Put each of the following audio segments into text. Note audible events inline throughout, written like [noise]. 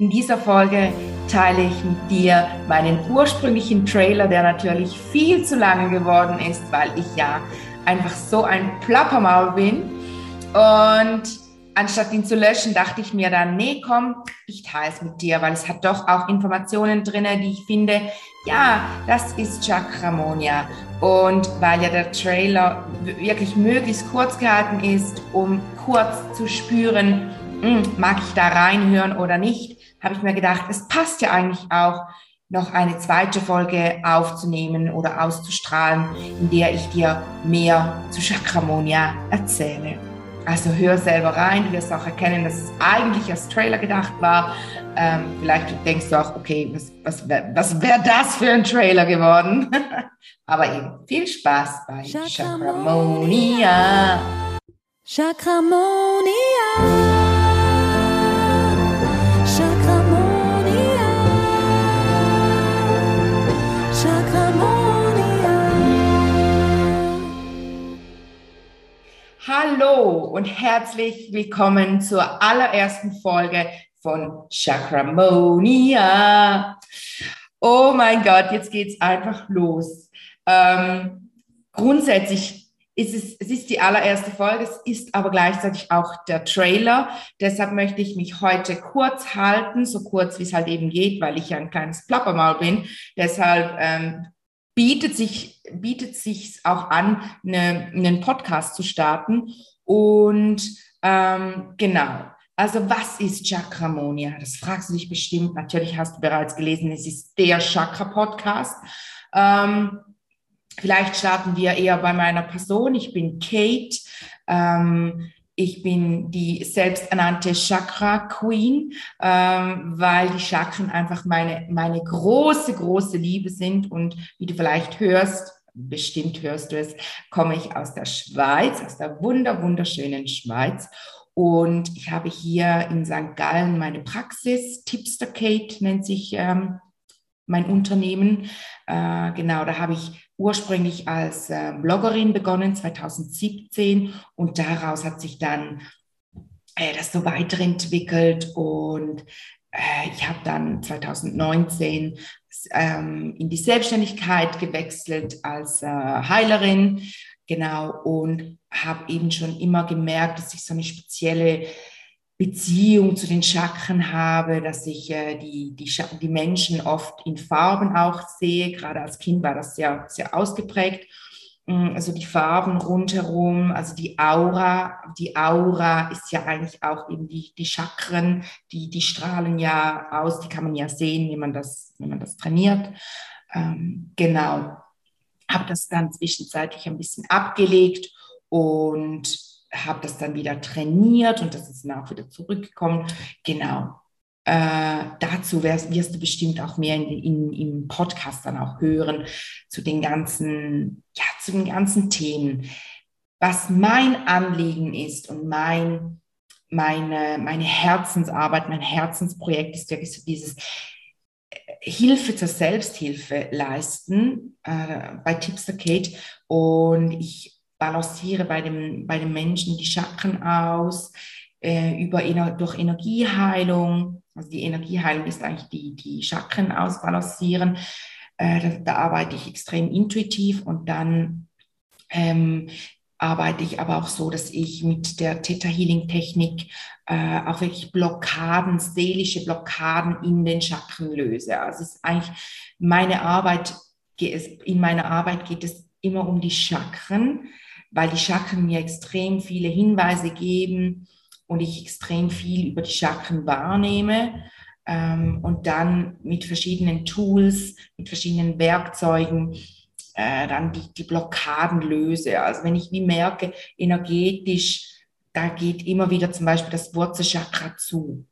In dieser Folge teile ich mit dir meinen ursprünglichen Trailer, der natürlich viel zu lange geworden ist, weil ich ja einfach so ein Plappermaul bin. Und anstatt ihn zu löschen, dachte ich mir dann, nee, komm, ich teile es mit dir, weil es hat doch auch Informationen drin, die ich finde, ja, das ist Chakramonia. Und weil ja der Trailer wirklich möglichst kurz gehalten ist, um kurz zu spüren, hm, mag ich da reinhören oder nicht, habe ich mir gedacht, es passt ja eigentlich auch, noch eine zweite Folge aufzunehmen oder auszustrahlen, in der ich dir mehr zu Chakramonia erzähle. Also hör selber rein, du wirst auch erkennen, dass es eigentlich als Trailer gedacht war. Ähm, vielleicht denkst du auch, okay, was, was, was wäre das für ein Trailer geworden? [laughs] Aber eben, viel Spaß bei Chakramonia. Chakramonia. Hallo und herzlich willkommen zur allerersten Folge von Chakramonia. Oh mein Gott, jetzt geht's einfach los. Ähm, grundsätzlich ist es, es ist die allererste Folge, es ist aber gleichzeitig auch der Trailer. Deshalb möchte ich mich heute kurz halten, so kurz wie es halt eben geht, weil ich ja ein kleines Plappermaul bin. Deshalb ähm, bietet sich bietet sich auch an, eine, einen Podcast zu starten. Und ähm, genau, also was ist Chakramonia? Das fragst du dich bestimmt. Natürlich hast du bereits gelesen, es ist der Chakra-Podcast. Ähm, vielleicht starten wir eher bei meiner Person. Ich bin Kate. Ähm, ich bin die selbsternannte Chakra Queen, ähm, weil die Chakren einfach meine, meine große, große Liebe sind. Und wie du vielleicht hörst, bestimmt hörst du es, komme ich aus der Schweiz, aus der wunder, wunderschönen Schweiz. Und ich habe hier in St. Gallen meine Praxis, Tipster Kate nennt sich ähm, mein Unternehmen. Äh, genau, da habe ich ursprünglich als äh, Bloggerin begonnen, 2017. Und daraus hat sich dann äh, das so weiterentwickelt. Und äh, ich habe dann 2019 ähm, in die Selbstständigkeit gewechselt als äh, Heilerin. Genau, und habe eben schon immer gemerkt, dass ich so eine spezielle Beziehung zu den Chakren habe, dass ich äh, die, die, die Menschen oft in Farben auch sehe. Gerade als Kind war das sehr, sehr ausgeprägt. Mm, also die Farben rundherum, also die Aura. Die Aura ist ja eigentlich auch eben die, die Chakren, die, die strahlen ja aus, die kann man ja sehen, wenn man das, wenn man das trainiert. Ähm, genau. Habe das dann zwischenzeitlich ein bisschen abgelegt und habe das dann wieder trainiert und das ist dann auch wieder zurückgekommen. Genau. Äh, dazu wirst, wirst, du bestimmt auch mehr in, in, im Podcast dann auch hören zu den ganzen, ja, zu den ganzen Themen. Was mein Anliegen ist und mein, meine, meine Herzensarbeit, mein Herzensprojekt ist wirklich so dieses äh, Hilfe zur Selbsthilfe leisten äh, bei Tipster Kate und ich balanciere bei dem, bei dem Menschen die Chakren aus, äh, über, durch Energieheilung. Also die Energieheilung ist eigentlich die, die Chakren ausbalancieren. Äh, da, da, arbeite ich extrem intuitiv und dann ähm, arbeite ich aber auch so, dass ich mit der Theta Healing Technik äh, auch wirklich Blockaden, seelische Blockaden in den Chakren löse. Also es ist eigentlich meine Arbeit, in meiner Arbeit geht es immer um die Chakren weil die Chakren mir extrem viele Hinweise geben und ich extrem viel über die Chakren wahrnehme ähm, und dann mit verschiedenen Tools, mit verschiedenen Werkzeugen äh, dann die, die Blockaden löse. Also wenn ich wie merke, energetisch, da geht immer wieder zum Beispiel das Wurzelchakra zu.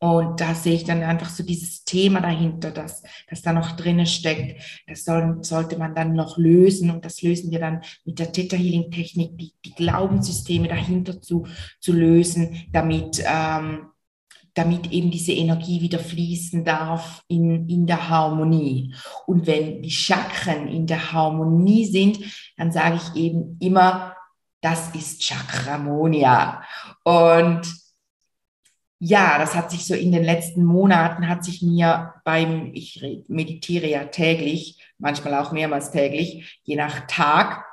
Und da sehe ich dann einfach so dieses Thema dahinter, das, das da noch drinnen steckt. Das soll, sollte man dann noch lösen. Und das lösen wir dann mit der Theta Healing Technik, die, die Glaubenssysteme dahinter zu, zu lösen, damit, ähm, damit eben diese Energie wieder fließen darf in, in der Harmonie. Und wenn die Chakren in der Harmonie sind, dann sage ich eben immer, das ist Chakramonia. Und ja, das hat sich so in den letzten Monaten hat sich mir beim, ich meditiere ja täglich, manchmal auch mehrmals täglich, je nach Tag,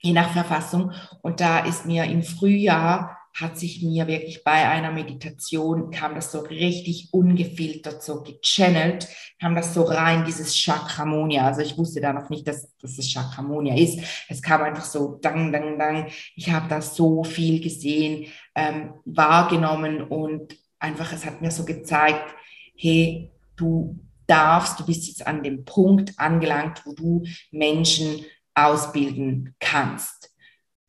je nach Verfassung. Und da ist mir im Frühjahr hat sich mir wirklich bei einer Meditation, kam das so richtig ungefiltert, so gechannelt, kam das so rein, dieses Chakramonia. Also ich wusste da noch nicht, dass, dass es Chakramonia ist. Es kam einfach so, dang, dang, dang. Ich habe da so viel gesehen, ähm, wahrgenommen und einfach, es hat mir so gezeigt, hey, du darfst, du bist jetzt an dem Punkt angelangt, wo du Menschen ausbilden kannst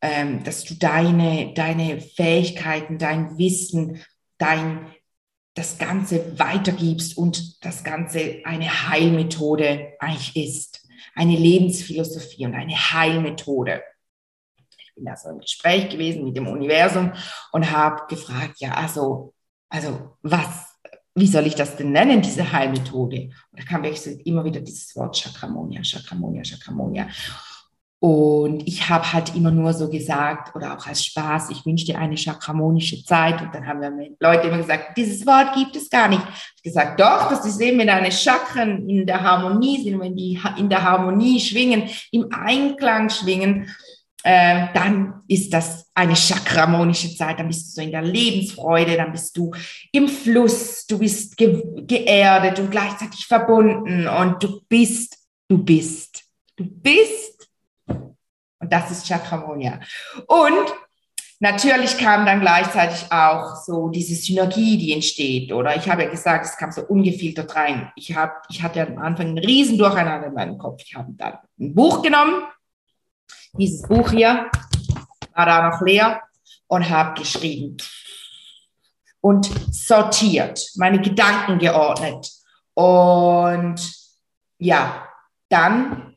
ähm, dass du deine, deine Fähigkeiten, dein Wissen, dein, das Ganze weitergibst und das Ganze eine Heilmethode eigentlich ist. Eine Lebensphilosophie und eine Heilmethode. Ich bin da so im Gespräch gewesen mit dem Universum und habe gefragt, ja, also, also was, wie soll ich das denn nennen, diese Heilmethode? Und da kam wirklich immer wieder dieses Wort Chakramonia, Chakramonia, Chakramonia. Und ich habe halt immer nur so gesagt, oder auch als Spaß, ich wünsche dir eine chakramonische Zeit. Und dann haben wir Leute immer gesagt, dieses Wort gibt es gar nicht. Ich gesagt, doch, das ist eben, wenn deine Chakren in der Harmonie sind, wenn die in der Harmonie schwingen, im Einklang schwingen, äh, dann ist das eine chakramonische Zeit. Dann bist du so in der Lebensfreude, dann bist du im Fluss, du bist ge geerdet und gleichzeitig verbunden und du bist, du bist, du bist und das ist Chakramonia. Und natürlich kam dann gleichzeitig auch so diese Synergie, die entsteht. Oder ich habe ja gesagt, es kam so ungefiltert rein. Ich, hab, ich hatte am Anfang einen riesen Durcheinander in meinem Kopf. Ich habe dann ein Buch genommen, dieses Buch hier, war da noch leer und habe geschrieben und sortiert, meine Gedanken geordnet. Und ja, dann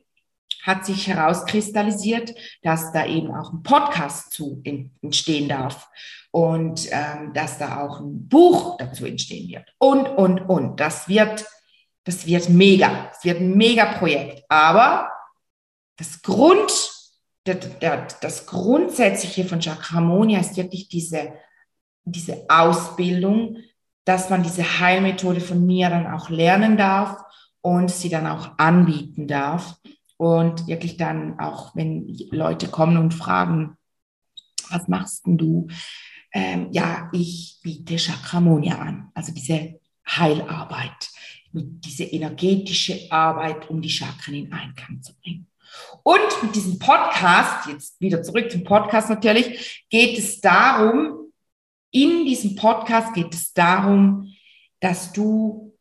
hat sich herauskristallisiert, dass da eben auch ein Podcast zu entstehen darf und ähm, dass da auch ein Buch dazu entstehen wird und, und, und. Das wird, das wird mega. Es wird ein mega Projekt. Aber das Grund, der, der, das Grundsätzliche von Chakramonia ist wirklich diese, diese Ausbildung, dass man diese Heilmethode von mir dann auch lernen darf und sie dann auch anbieten darf. Und wirklich dann auch, wenn Leute kommen und fragen, was machst denn du? Ähm, ja, ich biete Chakramonia an, also diese Heilarbeit, diese energetische Arbeit, um die Chakren in Einklang zu bringen. Und mit diesem Podcast, jetzt wieder zurück zum Podcast natürlich, geht es darum, in diesem Podcast geht es darum, dass du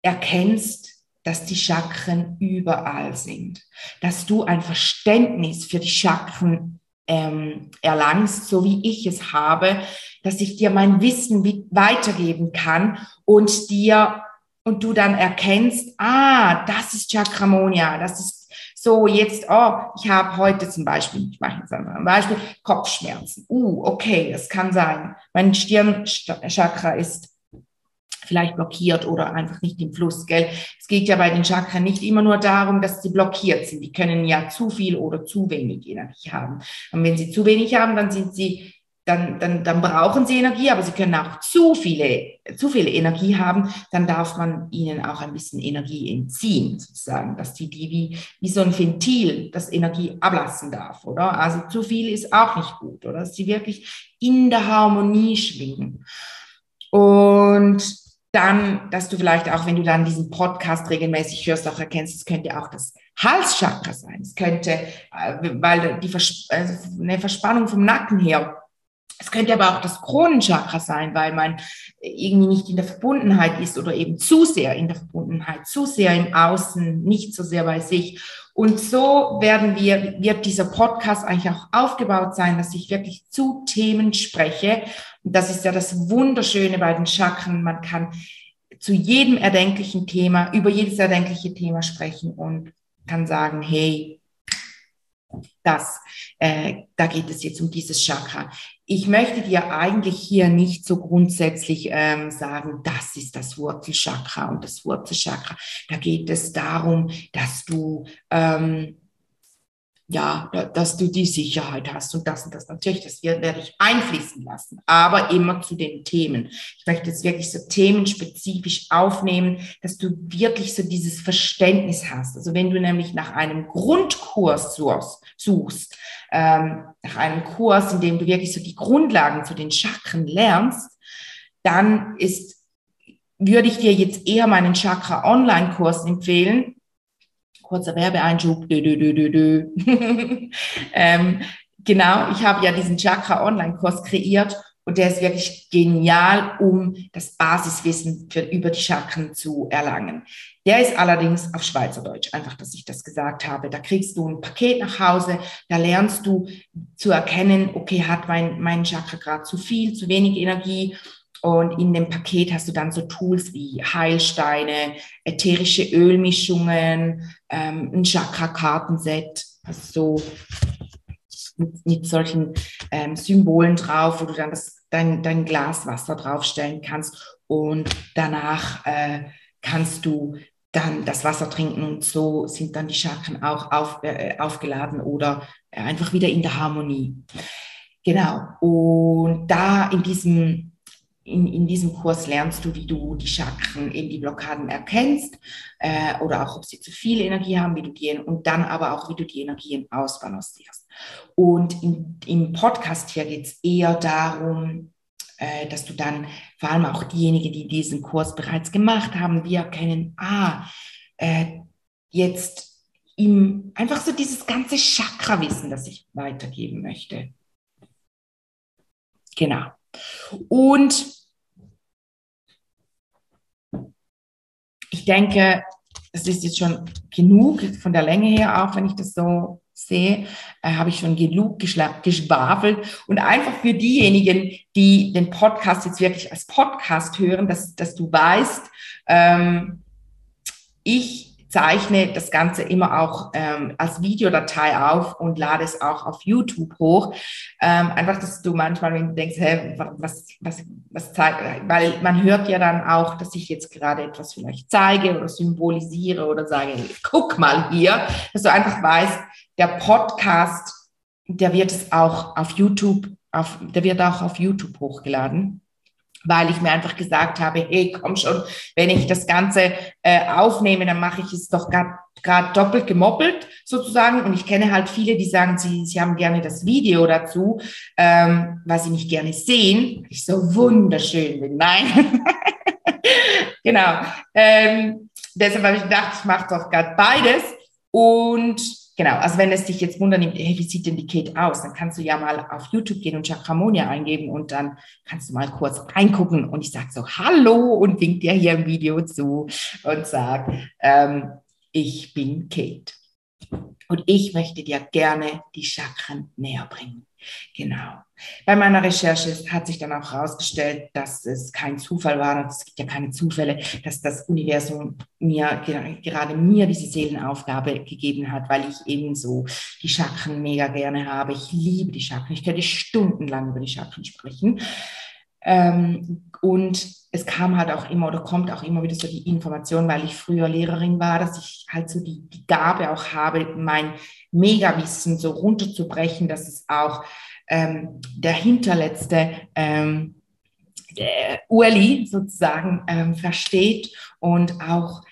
erkennst, dass die Chakren überall sind, dass du ein Verständnis für die Chakren ähm, erlangst, so wie ich es habe, dass ich dir mein Wissen weitergeben kann und dir und du dann erkennst, ah, das ist Chakramonia, das ist so jetzt, oh, ich habe heute zum Beispiel, ich mache jetzt einfach ein Beispiel, Kopfschmerzen. Uh, okay, das kann sein. Mein Stirnchakra ist vielleicht blockiert oder einfach nicht im Fluss, gell? Es geht ja bei den Chakren nicht immer nur darum, dass sie blockiert sind. Die können ja zu viel oder zu wenig Energie haben. Und wenn sie zu wenig haben, dann sind sie dann, dann, dann brauchen sie Energie, aber sie können auch zu viele, zu viele Energie haben, dann darf man ihnen auch ein bisschen Energie entziehen, sozusagen, dass die, die wie, wie so ein Ventil das Energie ablassen darf, oder? Also zu viel ist auch nicht gut, oder? Dass sie wirklich in der Harmonie schwingen. Und dann, dass du vielleicht auch, wenn du dann diesen Podcast regelmäßig hörst, auch erkennst, es könnte auch das Halschakra sein. Es könnte, äh, weil die Vers also eine Verspannung vom Nacken her. Es könnte aber auch das Kronenchakra sein, weil man irgendwie nicht in der Verbundenheit ist oder eben zu sehr in der Verbundenheit, zu sehr im Außen, nicht so sehr bei sich. Und so werden wir, wird dieser Podcast eigentlich auch aufgebaut sein, dass ich wirklich zu Themen spreche. Das ist ja das Wunderschöne bei den Chakren. Man kann zu jedem erdenklichen Thema, über jedes erdenkliche Thema sprechen und kann sagen, hey, das, äh, da geht es jetzt um dieses Chakra. Ich möchte dir eigentlich hier nicht so grundsätzlich ähm, sagen, das ist das Wurzelchakra und das Wurzelchakra. Da geht es darum, dass du ähm, ja, dass du die Sicherheit hast und das und das. Natürlich, das werde ich einfließen lassen, aber immer zu den Themen. Ich möchte jetzt wirklich so themenspezifisch aufnehmen, dass du wirklich so dieses Verständnis hast. Also wenn du nämlich nach einem Grundkurs suchst, ähm, nach einem Kurs, in dem du wirklich so die Grundlagen zu den Chakren lernst, dann ist, würde ich dir jetzt eher meinen Chakra Online-Kurs empfehlen, kurzer Werbeeinschub. Dö, dö, dö, dö, dö. [laughs] ähm, genau, ich habe ja diesen Chakra Online-Kurs kreiert und der ist wirklich genial, um das Basiswissen für, über die Chakren zu erlangen. Der ist allerdings auf Schweizerdeutsch, einfach, dass ich das gesagt habe. Da kriegst du ein Paket nach Hause, da lernst du zu erkennen, okay, hat mein, mein Chakra gerade zu viel, zu wenig Energie und in dem Paket hast du dann so Tools wie Heilsteine, ätherische Ölmischungen, ähm, ein Chakra-Kartenset, also so mit, mit solchen ähm, Symbolen drauf, wo du dann das, dein, dein Glas Wasser draufstellen kannst und danach äh, kannst du dann das Wasser trinken und so sind dann die Chakren auch auf, äh, aufgeladen oder einfach wieder in der Harmonie. Genau. Und da in diesem in, in diesem Kurs lernst du, wie du die Chakren, eben die Blockaden erkennst äh, oder auch, ob sie zu viel Energie haben, wie du die, und dann aber auch, wie du die Energien ausbalancierst. Und in, im Podcast hier geht es eher darum, äh, dass du dann vor allem auch diejenigen, die diesen Kurs bereits gemacht haben, wir erkennen, ah, äh, jetzt im, einfach so dieses ganze Chakra-Wissen, das ich weitergeben möchte. Genau. Und ich denke, das ist jetzt schon genug von der Länge her, auch wenn ich das so sehe, äh, habe ich schon genug geschwafelt. Und einfach für diejenigen, die den Podcast jetzt wirklich als Podcast hören, dass, dass du weißt, ähm, ich zeichne das Ganze immer auch ähm, als Videodatei auf und lade es auch auf YouTube hoch. Ähm, einfach, dass du manchmal, denkst, hä, was, was, was zeigt, weil man hört ja dann auch, dass ich jetzt gerade etwas vielleicht zeige oder symbolisiere oder sage, guck mal hier, dass du einfach weißt, der Podcast, der wird es auch auf YouTube, auf, der wird auch auf YouTube hochgeladen weil ich mir einfach gesagt habe, hey, komm schon, wenn ich das Ganze äh, aufnehme, dann mache ich es doch gerade doppelt gemoppelt sozusagen. Und ich kenne halt viele, die sagen, sie, sie haben gerne das Video dazu, ähm, weil sie mich gerne sehen. Ich so wunderschön bin. Nein. [laughs] genau. Ähm, deshalb habe ich gedacht, ich mache doch gerade beides. Und Genau, also wenn es dich jetzt wundern hey, wie sieht denn die Kate aus, dann kannst du ja mal auf YouTube gehen und Chakramonia eingeben und dann kannst du mal kurz reingucken und ich sage so Hallo und wink dir hier im Video zu und sag, ähm, ich bin Kate. Und ich möchte dir gerne die Chakren näher bringen. Genau. Bei meiner Recherche hat sich dann auch herausgestellt, dass es kein Zufall war, es gibt ja keine Zufälle, dass das Universum mir gerade mir diese Seelenaufgabe gegeben hat, weil ich eben so die Chakren mega gerne habe. Ich liebe die Chakren. Ich könnte stundenlang über die Chakren sprechen. Ähm, und es kam halt auch immer oder kommt auch immer wieder so die Information, weil ich früher Lehrerin war, dass ich halt so die, die Gabe auch habe, mein Megawissen so runterzubrechen, dass es auch ähm, der hinterletzte ähm, der Ueli sozusagen ähm, versteht und auch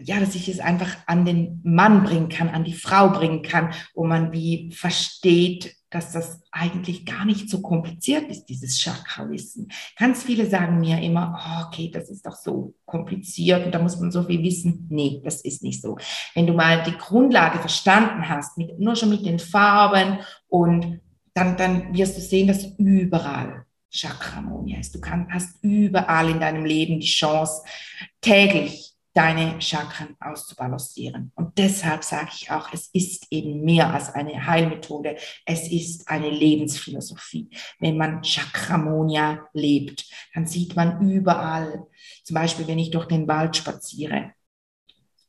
ja, dass ich es einfach an den Mann bringen kann, an die Frau bringen kann, wo man wie versteht, dass das eigentlich gar nicht so kompliziert ist, dieses Chakra-Wissen. Ganz viele sagen mir immer, oh, okay, das ist doch so kompliziert und da muss man so viel wissen. Nee, das ist nicht so. Wenn du mal die Grundlage verstanden hast, mit, nur schon mit den Farben und dann, dann wirst du sehen, dass überall Chakramonia ist. Du kann, hast überall in deinem Leben die Chance, täglich deine Chakren auszubalancieren. Und deshalb sage ich auch, es ist eben mehr als eine Heilmethode, es ist eine Lebensphilosophie. Wenn man Chakramonia lebt, dann sieht man überall, zum Beispiel wenn ich durch den Wald spaziere,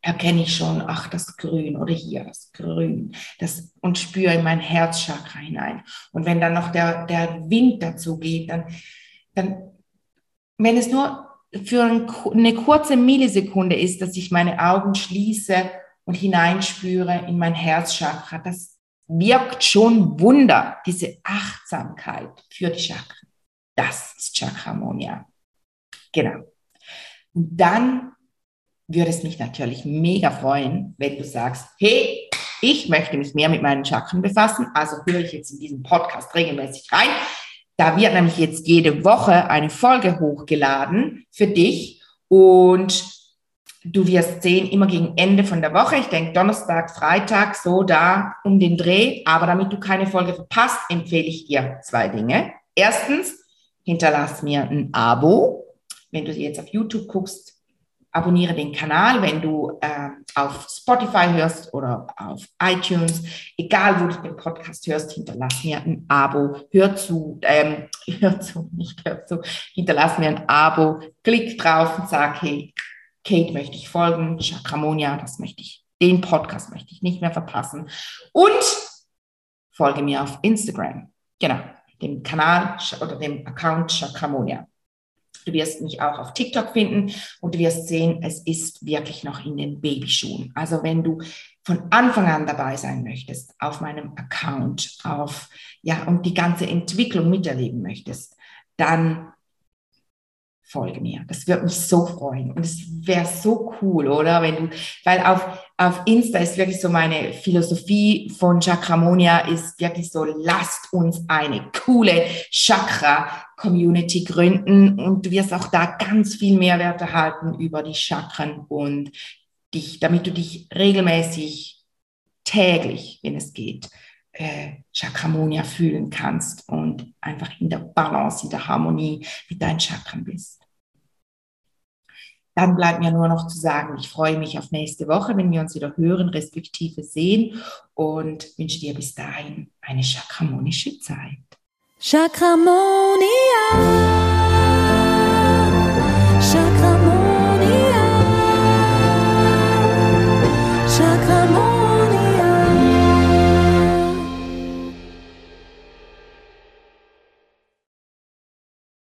erkenne ich schon, ach, das Grün oder hier das Grün, das, und spüre in mein Herzchakra hinein. Und wenn dann noch der, der Wind dazu geht, dann, dann, wenn es nur für eine kurze Millisekunde ist, dass ich meine Augen schließe und hineinspüre in mein Herzchakra. Das, wirkt schon Wunder, diese Achtsamkeit für die Chakren. Das ist Chakramonia. Genau. Und dann würde es mich natürlich mega freuen, wenn du sagst, hey, ich möchte mich mehr mit meinen Chakren befassen, also höre ich jetzt in diesem Podcast regelmäßig rein. Da wird nämlich jetzt jede Woche eine Folge hochgeladen für dich und du wirst sehen, immer gegen Ende von der Woche, ich denke Donnerstag, Freitag, so da um den Dreh, aber damit du keine Folge verpasst, empfehle ich dir zwei Dinge. Erstens, hinterlass mir ein Abo. Wenn du jetzt auf YouTube guckst, abonniere den Kanal, wenn du äh, auf Spotify hörst oder auf iTunes, egal wo du den Podcast hörst, hinterlass mir ein Abo, hör zu, ähm, [laughs] hör zu, nicht hör zu, hinterlass mir ein Abo, klick drauf und sag, hey, Kate möchte ich folgen, Chakramonia, das möchte ich, den Podcast möchte ich nicht mehr verpassen. Und folge mir auf Instagram, genau, dem Kanal oder dem Account Chakramonia. Du wirst mich auch auf TikTok finden und du wirst sehen, es ist wirklich noch in den Babyschuhen. Also wenn du von Anfang an dabei sein möchtest auf meinem Account, auf ja und die ganze Entwicklung miterleben möchtest, dann folge mir. Das würde mich so freuen. Und es wäre so cool, oder? Wenn du, weil auf, auf Insta ist wirklich so meine Philosophie von Chakramonia ist wirklich so, lasst uns eine coole Chakra-Community gründen und du wirst auch da ganz viel Mehrwert erhalten über die Chakren und dich, damit du dich regelmäßig täglich, wenn es geht, äh, Chakramonia fühlen kannst und einfach in der Balance, in der Harmonie mit deinen Chakren bist. Dann bleibt mir nur noch zu sagen, ich freue mich auf nächste Woche, wenn wir uns wieder hören, respektive sehen und wünsche dir bis dahin eine chakramonische Zeit. Chakramonia.